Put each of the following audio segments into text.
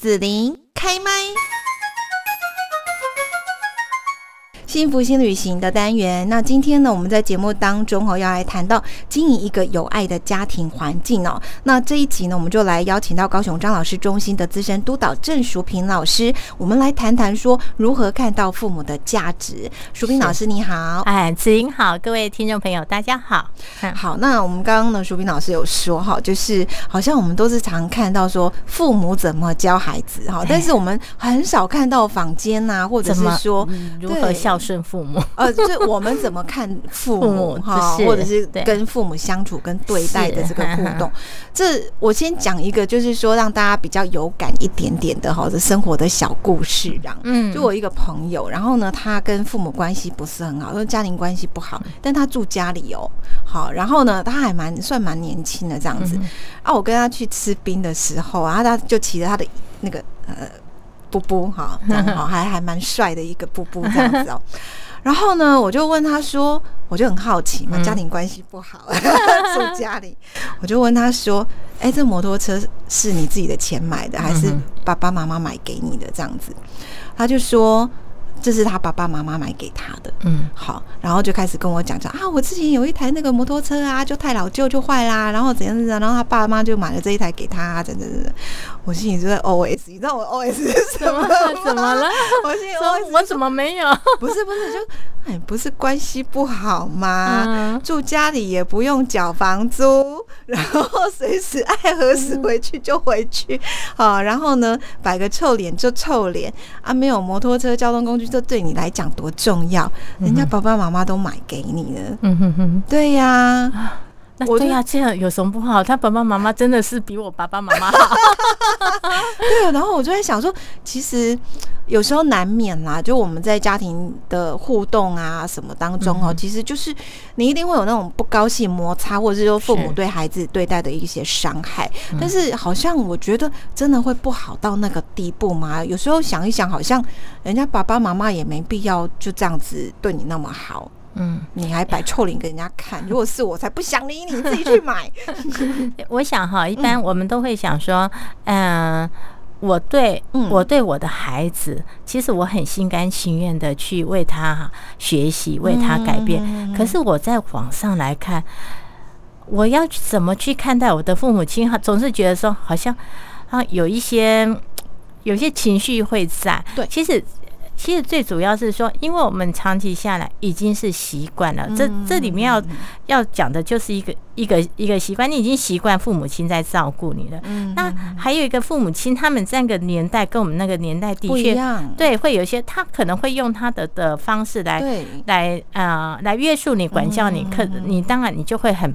子琳开麦。幸福新旅行的单元，那今天呢，我们在节目当中哦，要来谈到经营一个有爱的家庭环境哦。那这一集呢，我们就来邀请到高雄张老师中心的资深督导郑淑平老师，我们来谈谈说如何看到父母的价值。淑平老师你好，哎，子莹好，各位听众朋友大家好。好，那我们刚刚呢，淑平老师有说哈，就是好像我们都是常看到说父母怎么教孩子哈，但是我们很少看到坊间呐，或者是说如何孝。顺父母，呃，就我们怎么看父母哈，或者是跟父母相处跟对待的这个互动，这我先讲一个，就是说让大家比较有感一点点的哈，这生活的小故事这样。嗯，就我一个朋友，然后呢，他跟父母关系不是很好，因为家庭关系不好，但他住家里哦，好，然后呢，他还蛮算蛮年轻的这样子。啊，我跟他去吃冰的时候啊，他就骑着他的那个呃。布布哈，好，还还蛮帅的一个布布这样子哦。然后呢，我就问他说，我就很好奇嘛，家庭关系不好，住家里，我就问他说，哎，这摩托车是你自己的钱买的，还是爸爸妈妈买给你的？这样子，他就说。这是他爸爸妈妈买给他的，嗯，好，然后就开始跟我讲讲啊，我之前有一台那个摩托车啊，就太老旧就坏啦，然后怎样怎样，然后他爸妈就买了这一台给他，等等等等。我心里就在 O S，你知道我 O S 是什么？怎么了？我心里说，我怎么没有？不是不是，就哎，不是关系不好吗？住家里也不用缴房租，然后随时爱何时回去就回去，好，然后呢，摆个臭脸就臭脸啊，没有摩托车交通工具。这对你来讲多重要？人家爸爸妈妈都买给你了。嗯哼哼，对呀，那对呀，这样有什么不好？他爸爸妈妈真的是比我爸爸妈妈好。对，然后我就在想说，其实。有时候难免啦，就我们在家庭的互动啊什么当中哦，其实就是你一定会有那种不高兴、摩擦，或者是说父母对孩子对待的一些伤害。但是好像我觉得真的会不好到那个地步吗？有时候想一想，好像人家爸爸妈妈也没必要就这样子对你那么好。嗯，你还摆臭脸给人家看，如果是我才不想理你，自己去买。我想哈，一般我们都会想说，嗯。我对我对我的孩子，其实我很心甘情愿的去为他学习，为他改变。可是我在网上来看，我要怎么去看待我的父母亲？总是觉得说，好像啊，有一些有些情绪会在。对，其实。其实最主要是说，因为我们长期下来已经是习惯了，这这里面要要讲的就是一个一个一个习惯，你已经习惯父母亲在照顾你了。那还有一个父母亲，他们那个年代跟我们那个年代的确对，会有一些他可能会用他的的方式来来啊来约束你、管教你，可你当然你就会很。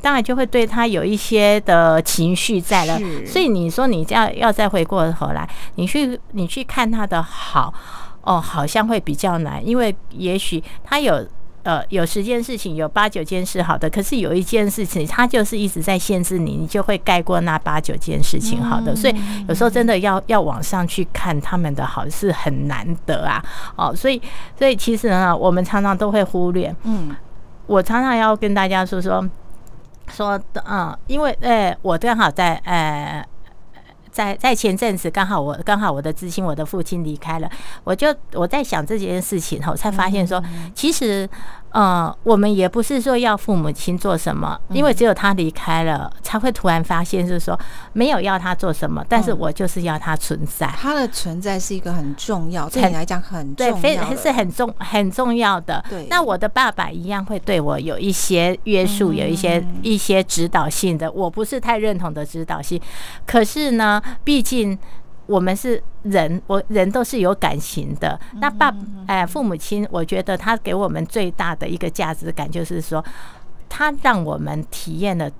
当然就会对他有一些的情绪在了，所以你说你要要再回过头来，你去你去看他的好哦，好像会比较难，因为也许他有呃有十件事情，有八九件是好的，可是有一件事情他就是一直在限制你，你就会盖过那八九件事情好的，所以有时候真的要要往上去看他们的好是很难得啊哦，所以所以其实呢，我们常常都会忽略，嗯，我常常要跟大家说说。说的嗯，因为呃，我刚好在呃，在在前阵子刚好我刚好我的知青我的父亲离开了，我就我在想这件事情后，才发现说其实。嗯，我们也不是说要父母亲做什么，因为只有他离开了，才会突然发现，是说没有要他做什么，但是我就是要他存在。他的存在是一个很重要，对你来讲很对，非常是很重很重要的。对，那我的爸爸一样会对我有一些约束，有一些一些指导性的，我不是太认同的指导性。可是呢，毕竟。我们是人，我人都是有感情的。那爸，哎，父母亲，我觉得他给我们最大的一个价值感，就是说，他让我们体验了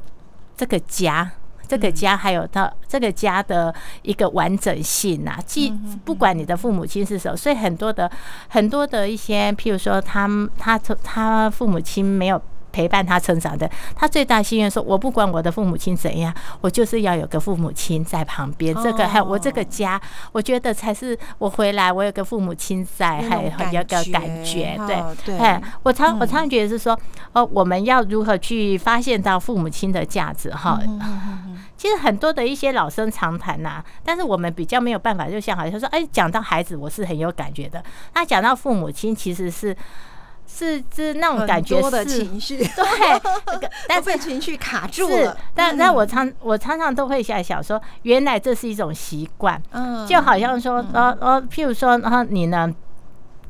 这个家，这个家还有他这个家的一个完整性啊。既不管你的父母亲是什么，所以很多的很多的一些，譬如说，他他他父母亲没有。陪伴他成长的，他最大心愿说：我不管我的父母亲怎样，我就是要有个父母亲在旁边。这个还有我这个家，我觉得才是我回来我有个父母亲在，还有个感觉。对，哎，我常我常觉得是说，哦，我们要如何去发现到父母亲的价值？哈，其实很多的一些老生常谈呐，但是我们比较没有办法，就像好像说，哎，讲到孩子，我是很有感觉的。那讲到父母亲，其实是。是是那种感觉，是的情绪，对，但被情绪卡住了。但但我常我常常都会想想说，原来这是一种习惯，嗯，就好像说，呃呃，譬如说，然后你呢，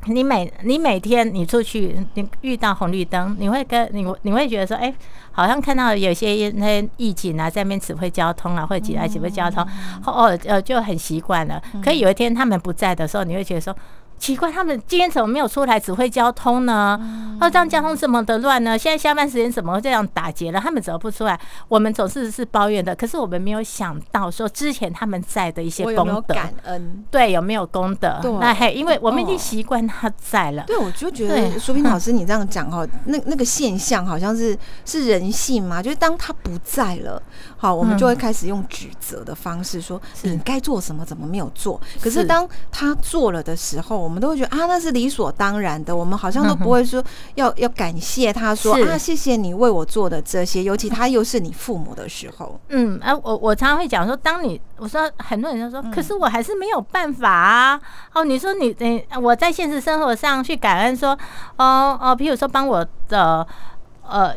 你每你每天你出去，你遇到红绿灯，你会跟你你会觉得说，哎，好像看到有些那些疫情啊，在那边指挥交通啊，或者指来指挥交通，哦呃就很习惯了。可有一天他们不在的时候，你会觉得说。奇怪，他们今天怎么没有出来指挥交通呢？哦，这样交通这么的乱呢？现在下班时间怎么这样打劫了？他们怎么不出来？我们总是是抱怨的，可是我们没有想到说之前他们在的一些功德，感恩对有没有功德？那嘿，因为我们已经习惯他在了。对，我就觉得苏斌老 师你这样讲哈，那那个现象好像是是人性嘛，就是当他不在了，好，我们就会开始用指责的方式说你该做什么，怎么没有做？可是当他做了的时候。我们都会觉得啊，那是理所当然的。我们好像都不会说要要感谢他，说啊，谢谢你为我做的这些。尤其他又是你父母的时候，嗯，啊，我我常常会讲说，当你我说很多人都说，可是我还是没有办法啊。哦，你说你你我在现实生活上去感恩说，哦哦，比如说帮我的。呃，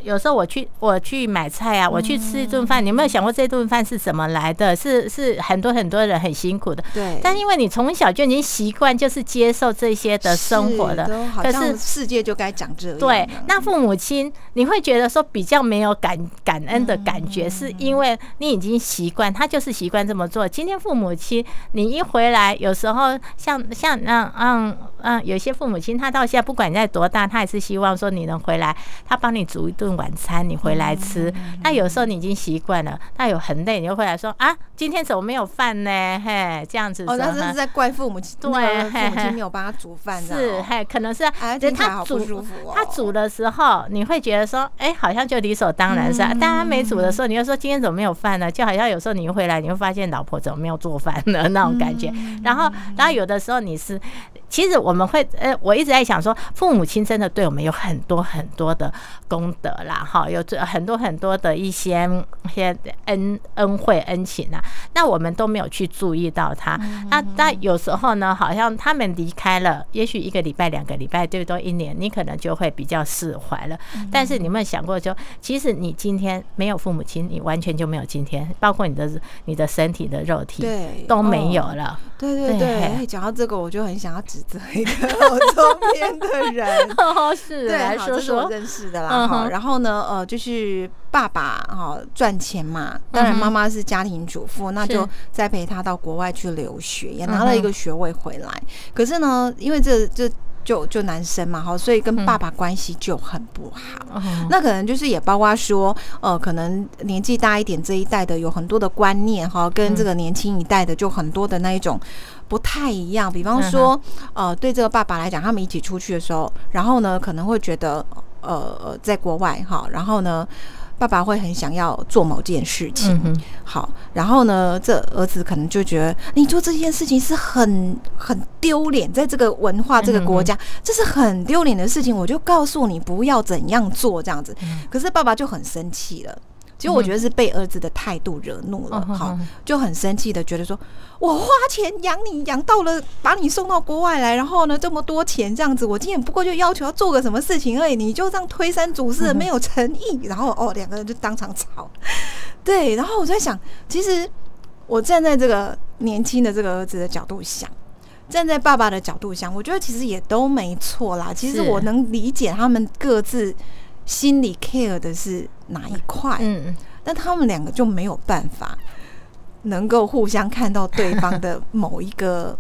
有时候我去我去买菜啊，我去吃一顿饭，你有没有想过这顿饭是怎么来的？是是很多很多人很辛苦的。对。但因为你从小就已经习惯，就是接受这些的生活的，可是世界就该讲这样。对。那父母亲，你会觉得说比较没有感感恩的感觉，是因为你已经习惯，他就是习惯这么做。今天父母亲，你一回来，有时候像像嗯嗯嗯，有些父母亲，他到现在不管你在多大，他也是希望说你能回来，他帮你煮。煮一顿晚餐，你回来吃。那有时候你已经习惯了，那有很累，你就回来说啊，今天怎么没有饭呢？嘿，这样子。哦，那这是在怪父母亲，对，父母亲没有帮他煮饭。是，嘿，可能是哎，他煮，他煮的时候，你会觉得说，哎，好像就理所当然是。但他没煮的时候，你又说今天怎么没有饭呢？就好像有时候你一回来，你会发现老婆怎么没有做饭呢？那种感觉。然后，然后有的时候你是，其实我们会，呃，我一直在想说，父母亲真的对我们有很多很多的功。德啦，哈，有这很多很多的一些些恩恩惠恩情啊，那我们都没有去注意到他。那那有时候呢，好像他们离开了，也许一个礼拜、两个礼拜，最多一年，你可能就会比较释怀了。但是你有没有想过，就其实你今天没有父母亲，你完全就没有今天，包括你的你的身体的肉体，对，都没有了。对对对，讲到这个，我就很想要指责一个 我周边的人，是，对，这是我认识的啦。然后呢，呃，就是爸爸哈赚钱嘛，当然妈妈是家庭主妇，那就栽培他到国外去留学，也拿了一个学位回来。可是呢，因为这这就就男生嘛，哈，所以跟爸爸关系就很不好。那可能就是也包括说，呃，可能年纪大一点这一代的有很多的观念哈，跟这个年轻一代的就很多的那一种不太一样。比方说，呃，对这个爸爸来讲，他们一起出去的时候，然后呢，可能会觉得。呃，在国外哈，然后呢，爸爸会很想要做某件事情，好，然后呢，这儿子可能就觉得你做这件事情是很很丢脸，在这个文化这个国家，这是很丢脸的事情，我就告诉你不要怎样做这样子，可是爸爸就很生气了。其实我觉得是被儿子的态度惹怒了，好就很生气的觉得说，我花钱养你养到了，把你送到国外来，然后呢这么多钱这样子，我今天不过就要求要做个什么事情而已，你就这样推三阻四，没有诚意，然后哦两个人就当场吵，对，然后我在想，其实我站在这个年轻的这个儿子的角度想，站在爸爸的角度想，我觉得其实也都没错啦。其实我能理解他们各自。心里 care 的是哪一块？嗯，但他们两个就没有办法能够互相看到对方的某一个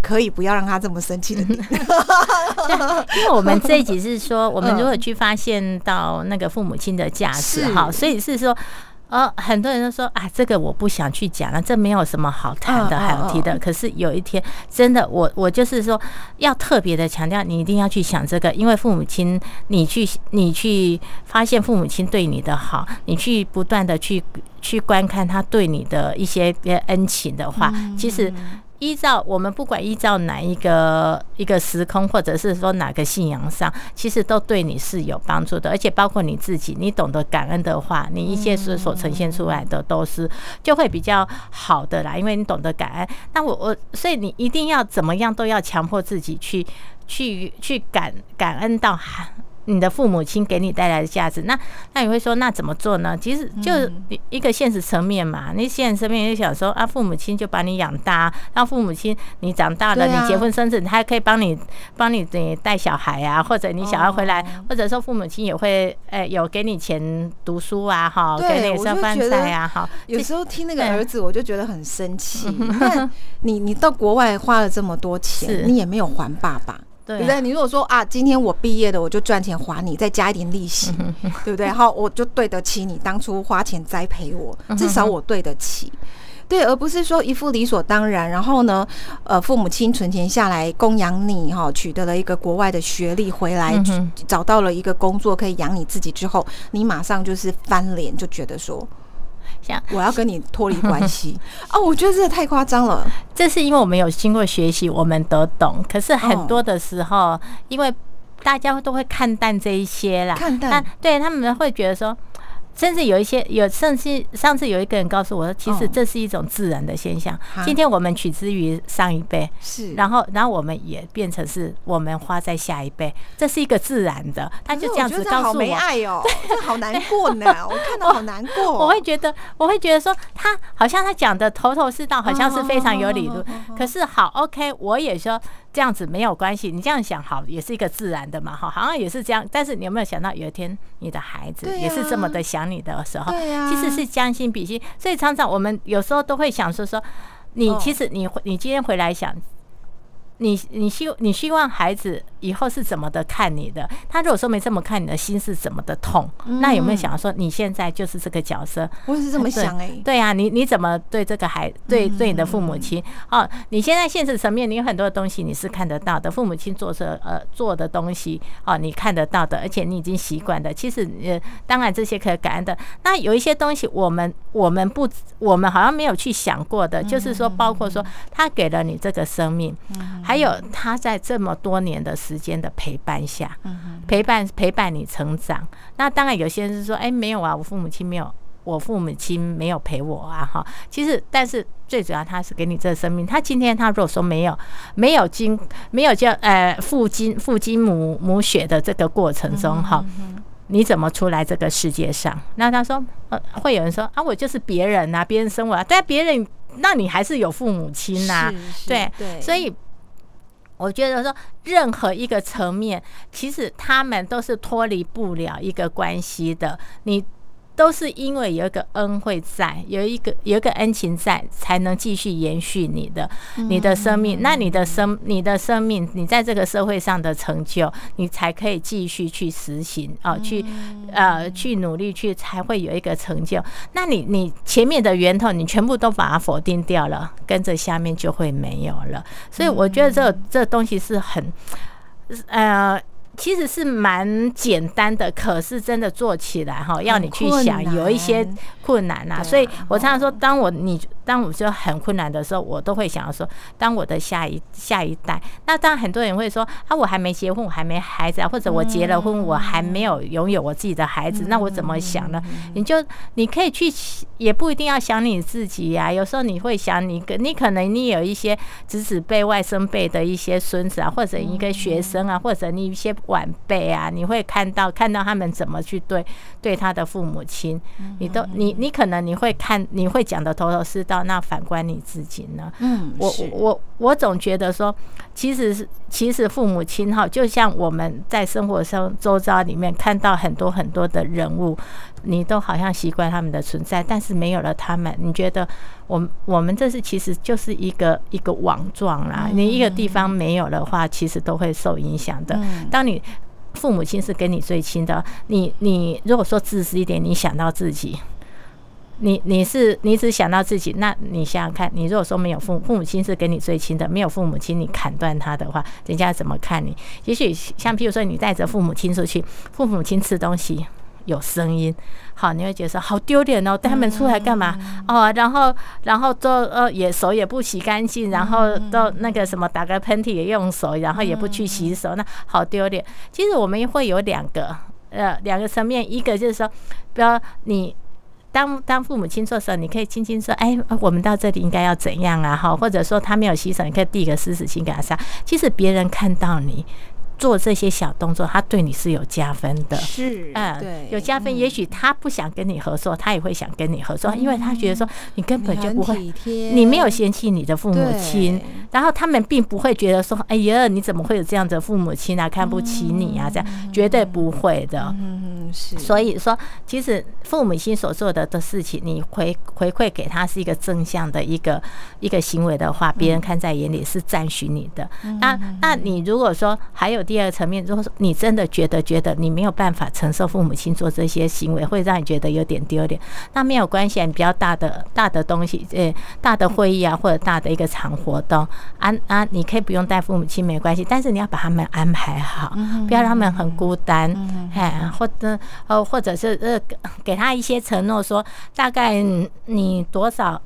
可以不要让他这么生气的点。因为我们这一集是说，我们如何去发现到那个父母亲的价值，哈，所以是说。呃，很多人都说啊，这个我不想去讲了，这没有什么好谈的、好提的。可是有一天，真的，我我就是说，要特别的强调，你一定要去想这个，因为父母亲，你去你去发现父母亲对你的好，你去不断的去去观看他对你的一些恩情的话，其实。依照我们不管依照哪一个一个时空，或者是说哪个信仰上，其实都对你是有帮助的，而且包括你自己，你懂得感恩的话，你一些所所呈现出来的都是就会比较好的啦，因为你懂得感恩。那我我所以你一定要怎么样都要强迫自己去去去感感恩到。你的父母亲给你带来的价值，那那你会说那怎么做呢？其实就一个现实层面嘛。你现实层面就想说啊，父母亲就把你养大，让父母亲你长大了，你结婚生子，他还可以帮你帮你你带小孩啊，或者你小孩回来，或者说父母亲也会诶有给你钱读书啊，哈，给你烧饭菜啊，哈。有时候听那个儿子，我就觉得很生气。你你到国外花了这么多钱，你也没有还爸爸。对不对？你如果说啊，今天我毕业了，我就赚钱还你，再加一点利息，对不对？好，我就对得起你当初花钱栽培我，至少我对得起，对，而不是说一副理所当然。然后呢，呃，父母亲存钱下来供养你，哈，取得了一个国外的学历回来，找到了一个工作可以养你自己之后，你马上就是翻脸，就觉得说。我要跟你脱离关系哦，我觉得这太夸张了。这是因为我们有经过学习，我们都懂。可是很多的时候，因为大家都会看淡这一些啦，看淡，对他们会觉得说。甚至有一些有，甚至上次有一个人告诉我说，其实这是一种自然的现象。今天我们取之于上一辈，是，然后，然后我们也变成是我们花在下一辈，这是一个自然的。他就这样子告诉我好，没爱哦，这，好难过呢，我看到好难过。我会觉得，我会觉得说，他好像他讲的头头是道，好像是非常有理论。可是好，OK，我也说。这样子没有关系，你这样想好也是一个自然的嘛，哈，好像也是这样。但是你有没有想到，有一天你的孩子也是这么的想你的时候，其实是将心比心。所以常常我们有时候都会想说说，你其实你你今天回来想。你你希你希望孩子以后是怎么的看你的？他如果说没这么看你的心是怎么的痛？那有没有想说你现在就是这个角色？我是这么想哎。对啊，你你怎么对这个孩对对你的父母亲？哦，你现在现实层面你有很多东西你是看得到的，父母亲做着呃做的东西哦，你看得到的，而且你已经习惯的。其实呃，当然这些可以感恩的。那有一些东西我们我们不我们好像没有去想过的，就是说包括说他给了你这个生命。还有他在这么多年的时间的陪伴下，陪伴陪伴你成长。那当然有些人是说，哎，没有啊，我父母亲没有，我父母亲没有陪我啊，哈。其实，但是最主要他是给你这个生命。他今天他如果说没有没有经没有叫呃父精父精母母血的这个过程中，哈，你怎么出来这个世界上？那他说，呃，会有人说啊，我就是别人呐，别人生我，啊但别人那你还是有父母亲呐，对对，所以。我觉得说，任何一个层面，其实他们都是脱离不了一个关系的。你。都是因为有一个恩惠在，有一个有一个恩情在，才能继续延续你的你的生命。那你的生你的生命，你在这个社会上的成就，你才可以继续去实行啊，去呃去努力去，才会有一个成就。那你你前面的源头，你全部都把它否定掉了，跟着下面就会没有了。所以我觉得这这东西是很呃。其实是蛮简单的，可是真的做起来哈，要你去想，有一些困难呐。所以我常常说，当我你当我就很困难的时候，我都会想要说，当我的下一下一代。那当然很多人会说，啊，我还没结婚，我还没孩子啊，或者我结了婚，我还没有拥有我自己的孩子，那我怎么想呢？你就你可以去，也不一定要想你自己呀。有时候你会想，你你可能你有一些侄子辈、外甥辈的一些孙子啊，或者一个学生啊，或者你一些。晚辈啊，你会看到看到他们怎么去对对他的父母亲，你都你你可能你会看你会讲的头头是道，那反观你自己呢？嗯，我我我总觉得说，其实是其实父母亲哈，就像我们在生活中周遭里面看到很多很多的人物，你都好像习惯他们的存在，但是没有了他们，你觉得我我们这是其实就是一个一个网状啦，你一个地方没有的话，其实都会受影响的。当你父母亲是跟你最亲的，你你如果说自私一点，你想到自己，你你是你只想到自己，那你想想看，你如果说没有父父母亲是跟你最亲的，没有父母亲你砍断他的话，人家怎么看你？也许像譬如说你带着父母亲出去，父母亲吃东西有声音，好，你会觉得说好丢脸哦，带他们出来干嘛？哦，然后然后都呃也手也不洗干净，然后都那个什么打个喷嚏也用手，然后也不去洗手，那好丢脸。其实我们会有两个呃两个层面，一个就是说，不要你。当 当父母亲做的时候，你可以轻轻说：“哎，我们到这里应该要怎样啊？”哈，或者说他没有洗手，你可以递一个湿纸巾给他擦。其实别人看到你。做这些小动作，他对你是有加分的，是，嗯，对，有加分。也许他不想跟你合作，他也会想跟你合作，因为他觉得说你根本就不会，你没有嫌弃你的父母亲，然后他们并不会觉得说，哎呀，你怎么会有这样的父母亲啊，看不起你啊，这样绝对不会的。嗯是。所以说，其实父母亲所做的的事情，你回回馈给他是一个正向的一个一个行为的话，别人看在眼里是赞许你的。那那你如果说还有。第二层面，如果说你真的觉得觉得你没有办法承受父母亲做这些行为，会让你觉得有点丢脸，那没有关系，你比较大的大的东西，呃，大的会议啊，或者大的一个场活动，啊啊，你可以不用带父母亲没关系，但是你要把他们安排好，不要让他们很孤单，哎，或者呃，或者是呃，给他一些承诺，说大概你多少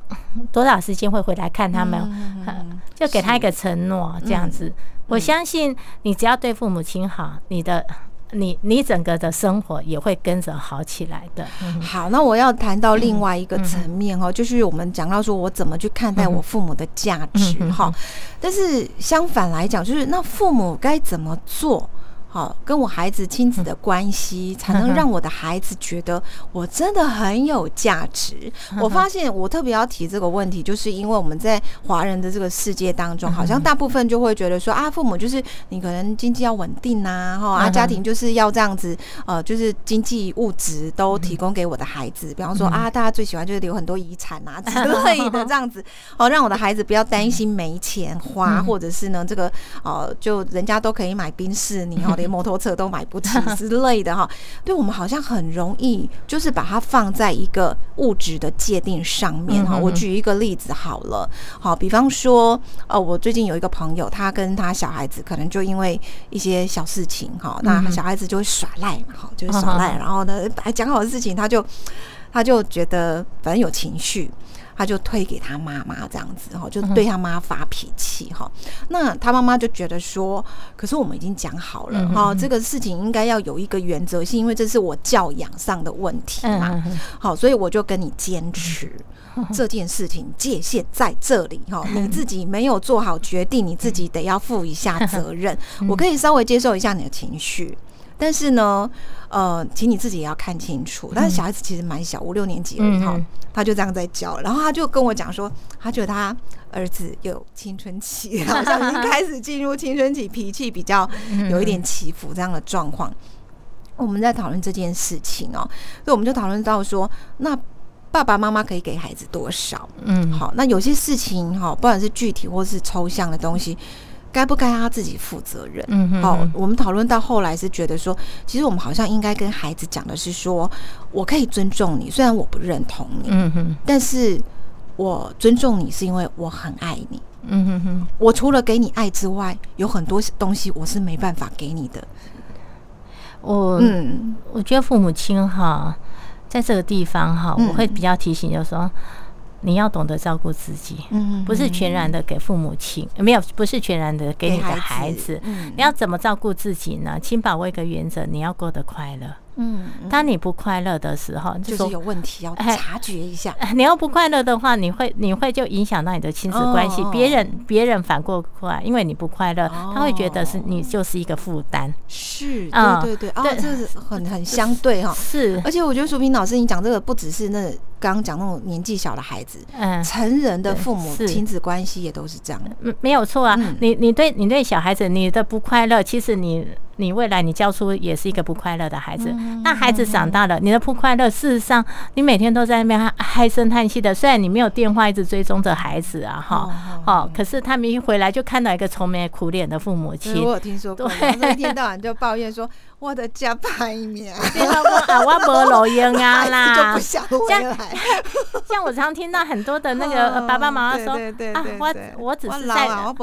多少时间会回来看他们，就给他一个承诺，这样子。我相信你只要对父母亲好，你的你你整个的生活也会跟着好起来的。好，那我要谈到另外一个层面哦，就是我们讲到说我怎么去看待我父母的价值哈，但是相反来讲，就是那父母该怎么做？好，跟我孩子亲子的关系，才能让我的孩子觉得我真的很有价值。我发现我特别要提这个问题，就是因为我们在华人的这个世界当中，好像大部分就会觉得说啊，父母就是你可能经济要稳定呐，哈啊，家庭就是要这样子，呃，就是经济物质都提供给我的孩子。比方说啊，大家最喜欢就是留很多遗产啊之类的这样子，哦，让我的孩子不要担心没钱花，或者是呢，这个哦，就人家都可以买冰士，你哦。连摩托车都买不起 之类的哈，对我们好像很容易，就是把它放在一个物质的界定上面哈。我举一个例子好了，好，比方说，呃，我最近有一个朋友，他跟他小孩子可能就因为一些小事情哈，那小孩子就会耍赖嘛，哈，就是耍赖，然后呢，还讲好的事情，他就他就觉得反正有情绪。他就推给他妈妈这样子哈，就对他妈发脾气哈。那他妈妈就觉得说，可是我们已经讲好了哈，这个事情应该要有一个原则性，因为这是我教养上的问题嘛。好，所以我就跟你坚持这件事情界限在这里哈。你自己没有做好决定，你自己得要负一下责任。我可以稍微接受一下你的情绪。但是呢，呃，请你自己也要看清楚。但是小孩子其实蛮小，五六年级而已哈，他就这样在教。然后他就跟我讲说，他觉得他儿子有青春期，好像已经开始进入青春期，脾气比较有一点起伏这样的状况。我们在讨论这件事情哦，所以我们就讨论到说，那爸爸妈妈可以给孩子多少？嗯，好，那有些事情哈，不管是具体或是抽象的东西。该不该他自己负责任？嗯好，我们讨论到后来是觉得说，其实我们好像应该跟孩子讲的是说，我可以尊重你，虽然我不认同你，嗯哼，但是我尊重你是因为我很爱你，嗯哼哼。我除了给你爱之外，有很多东西我是没办法给你的。我嗯，我觉得父母亲哈，在这个地方哈，我会比较提醒，就是说。你要懂得照顾自己，嗯，不是全然的给父母亲，没有，不是全然的给你的孩子。你要怎么照顾自己呢？请把握一个原则，你要过得快乐。嗯，当你不快乐的时候，就是有问题要察觉一下。你要不快乐的话，你会你会就影响到你的亲子关系。别人别人反过过来，因为你不快乐，他会觉得是你就是一个负担。是，对对对，啊，这是很很相对哈。是，而且我觉得淑萍老师，你讲这个不只是那刚刚讲那种年纪小的孩子，嗯，成人的父母亲子关系也都是这样。没有错啊，你你对你对小孩子你的不快乐，其实你。你未来你教出也是一个不快乐的孩子。那孩子长大了，你的不快乐，事实上你每天都在那边唉声叹气的。虽然你没有电话一直追踪着孩子啊，哈，哦，可是他们一回来就看到一个愁眉苦脸的父母亲。我有听说过，一天到晚就抱怨说。我的家排面，啊，我无录音啊啦，就不想回来。像我常听到很多的那个爸爸妈妈说，啊，我我只是在啊，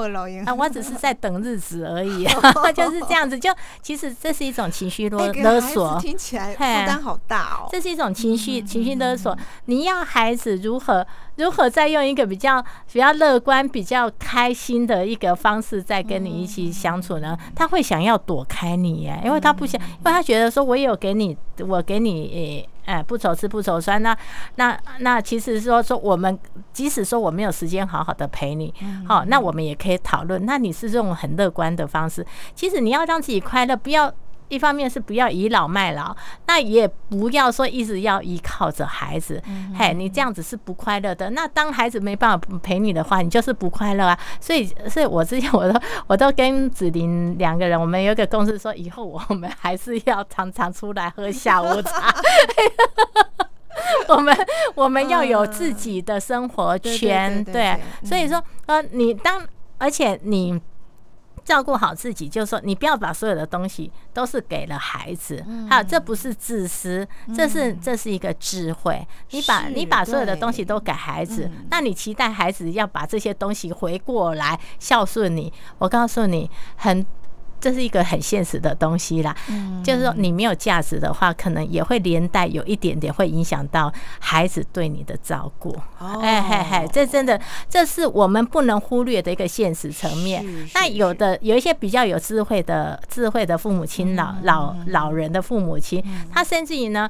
我只是在等日子而已，就是这样子。就其实这是一种情绪勒勒索，听起来负担好大哦。这是一种情绪情绪勒索，你要孩子如何如何再用一个比较比较乐观、比较开心的一个方式再跟你一起相处呢？他会想要躲开你耶，因为他不想。因为他觉得说，我有给你，我给你，哎，不愁吃不愁穿。那那那，其实说说我们，即使说我没有时间好好的陪你，好，那我们也可以讨论。那你是这种很乐观的方式，其实你要让自己快乐，不要。一方面是不要倚老卖老，那也不要说一直要依靠着孩子，嘿，你这样子是不快乐的。那当孩子没办法陪你的话，你就是不快乐啊。所以，所以我之前我都我都跟子琳两个人，我们有一个共识，说以后我们还是要常常出来喝下午茶。我们我们要有自己的生活圈，对。所以说，呃，你当而且你。照顾好自己，就是说，你不要把所有的东西都是给了孩子，还有，这不是自私，这是这是一个智慧。你把你把所有的东西都给孩子，那你期待孩子要把这些东西回过来孝顺你？我告诉你，很。这是一个很现实的东西啦，就是说你没有价值的话，可能也会连带有一点点会影响到孩子对你的照顾。哎嘿嘿，这真的这是我们不能忽略的一个现实层面。那有的有一些比较有智慧的智慧的父母亲，老老老人的父母亲，他甚至于呢。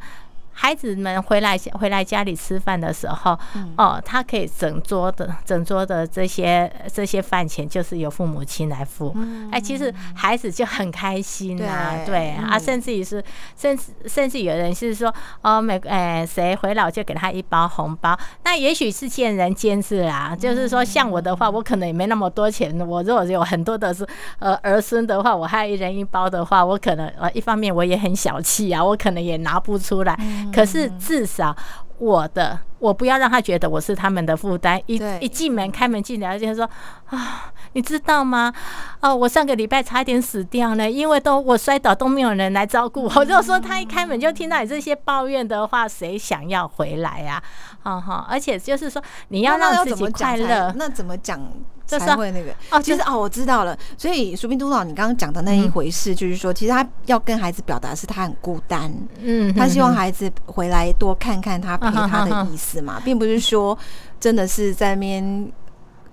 孩子们回来回来家里吃饭的时候，哦，他可以整桌的整桌的这些这些饭钱就是由父母亲来付，哎，其实孩子就很开心呐，对。啊，甚至于是甚至甚至有人是说，哦，每哎谁回来我就给他一包红包，那也许是见仁见智啊，就是说像我的话，我可能也没那么多钱，我如果有很多的是呃儿孙的话，我还一人一包的话，我可能呃一方面我也很小气啊，我可能也拿不出来。可是至少我的，我不要让他觉得我是他们的负担。一一进门开门进来就说啊，你知道吗？哦，我上个礼拜差点死掉呢，因为都我摔倒都没有人来照顾我。如果说他一开门就听到你这些抱怨的话，谁想要回来呀？哈哈，而且就是说你要让自己快乐，那怎么讲？才会那个哦，其实哦，我知道了。所以，苏斌督导，你刚刚讲的那一回事，就是说，其实他要跟孩子表达是他很孤单，嗯，他希望孩子回来多看看他陪他的意思嘛，并不是说真的是在那边。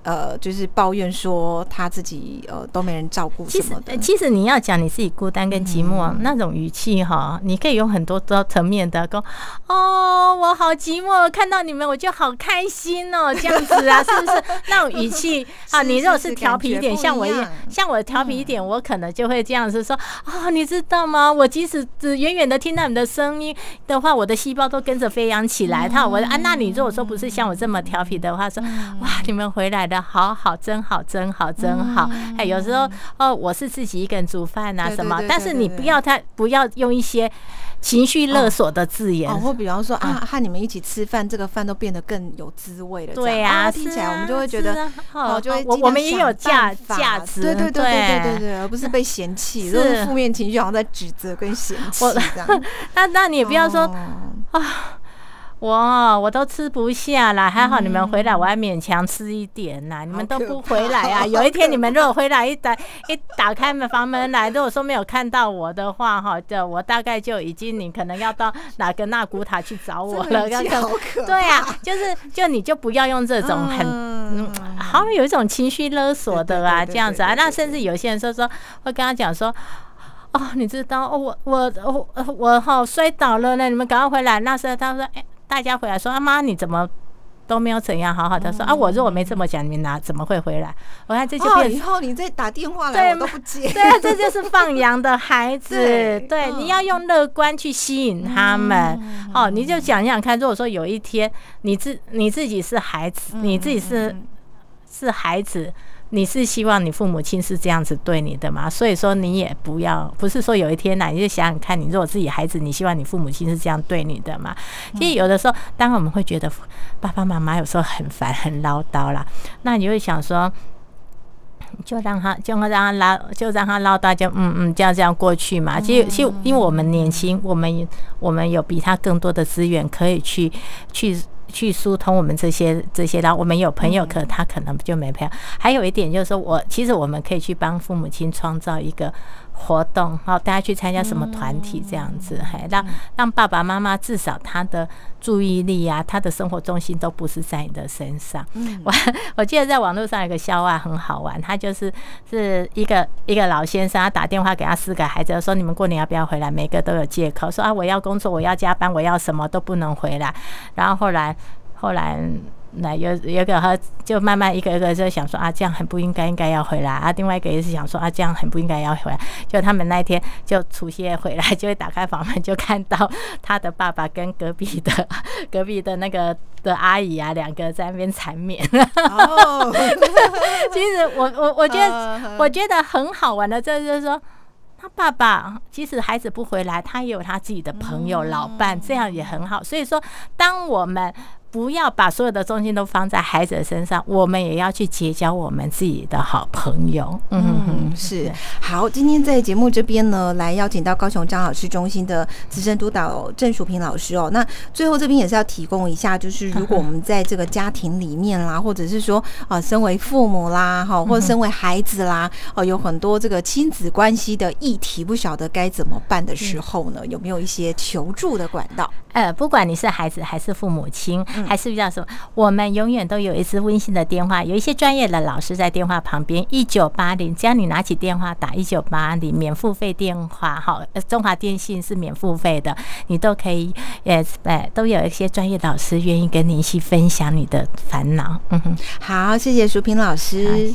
呃，就是抱怨说他自己呃都没人照顾什么的。其实你要讲你自己孤单跟寂寞那种语气哈，你可以用很多多层面的说哦，我好寂寞，看到你们我就好开心哦，这样子啊，是不是那种语气 啊？你如果是调皮一点，像我一样，像我调皮一点，我可能就会这样子说啊，你知道吗？我即使只远远的听到你的声音的话，我的细胞都跟着飞扬起来。他我啊，那你如果说不是像我这么调皮的话，说哇，你们回来。好好，真好，真好，真好。哎，有时候哦，我是自己一个人煮饭啊，什么？但是你不要太，不要用一些情绪勒索的字眼。或比方说啊，和你们一起吃饭，这个饭都变得更有滋味了。对呀，听起来我们就会觉得，哦，就会我我们也有价价值，对对对对对对对，而不是 被嫌弃，是负面情绪好像在指责跟嫌弃这样。那那你也不要说啊。我我都吃不下了，还好你们回来，我还勉强吃一点呐。你们都不回来啊？有一天你们如果回来一打一打开门房门来，如果说没有看到我的话，哈，就我大概就已经你可能要到哪个纳古塔去找我了。刚刚对啊，就是就你就不要用这种很好像有一种情绪勒索的啊，这样子啊。那甚至有些人说说会跟他讲说，哦，你知道哦，我我我我好摔倒了呢，你们赶快回来。那时候他说，哎。大家回来说：“阿妈，你怎么都没有怎样？好好的说啊，我如果没这么讲，你哪怎么会回来？我看这就变以后你再打电话来，我都不接。对啊，这就是放羊的孩子。对，你要用乐观去吸引他们。哦，你就想想看，如果说有一天你自你自己是孩子，你自己是是孩子。”你是希望你父母亲是这样子对你的吗？所以说你也不要，不是说有一天呢，你就想想看，你如果自己孩子，你希望你父母亲是这样对你的吗？其实有的时候，当我们会觉得爸爸妈妈有时候很烦、很唠叨啦，那你会想说。就让他，就让他唠，就让他唠叨，就嗯嗯，这样这样过去嘛。其实，其实因为我们年轻，我们我们有比他更多的资源可以去去去疏通我们这些这些然后。我们有朋友，可他可能就没朋友。还有一点就是说，我其实我们可以去帮父母亲创造一个。活动好，大家去参加什么团体这样子，嘿让让爸爸妈妈至少他的注意力啊，他的生活重心都不是在你的身上。我我记得在网络上有个笑话很好玩，他就是是一个一个老先生，他打电话给他四个孩子说：“你们过年要不要回来？”每个都有借口说：“啊，我要工作，我要加班，我要什么都不能回来。”然后后来后来。那有有个和就慢慢一个一个就想说啊，这样很不应该，应该要回来啊。另外一个也是想说啊，这样很不应该要回来。就他们那一天就除夕夜回来，就会打开房门，就看到他的爸爸跟隔壁的 隔壁的那个的阿姨啊，两个在那边缠绵。哦，其实我我我觉得我觉得很好玩的，这就是说，他爸爸即使孩子不回来，他也有他自己的朋友老伴，这样也很好。所以说，当我们不要把所有的重心都放在孩子的身上，我们也要去结交我们自己的好朋友。嗯，是好。今天在节目这边呢，来邀请到高雄张老师中心的资深督导郑淑平老师哦。那最后这边也是要提供一下，就是如果我们在这个家庭里面啦，或者是说啊，身为父母啦，哈，或者身为孩子啦，哦，有很多这个亲子关系的议题，不晓得该怎么办的时候呢，有没有一些求助的管道？呃，不管你是孩子还是父母亲。还是比较说，我们永远都有一支温馨的电话，有一些专业的老师在电话旁边，一九八零，只要你拿起电话打一九八零，免付费电话，哈，中华电信是免付费的，你都可以，呃呃，都有一些专业老师愿意跟你一起分享你的烦恼。嗯哼，好，谢谢淑萍老师。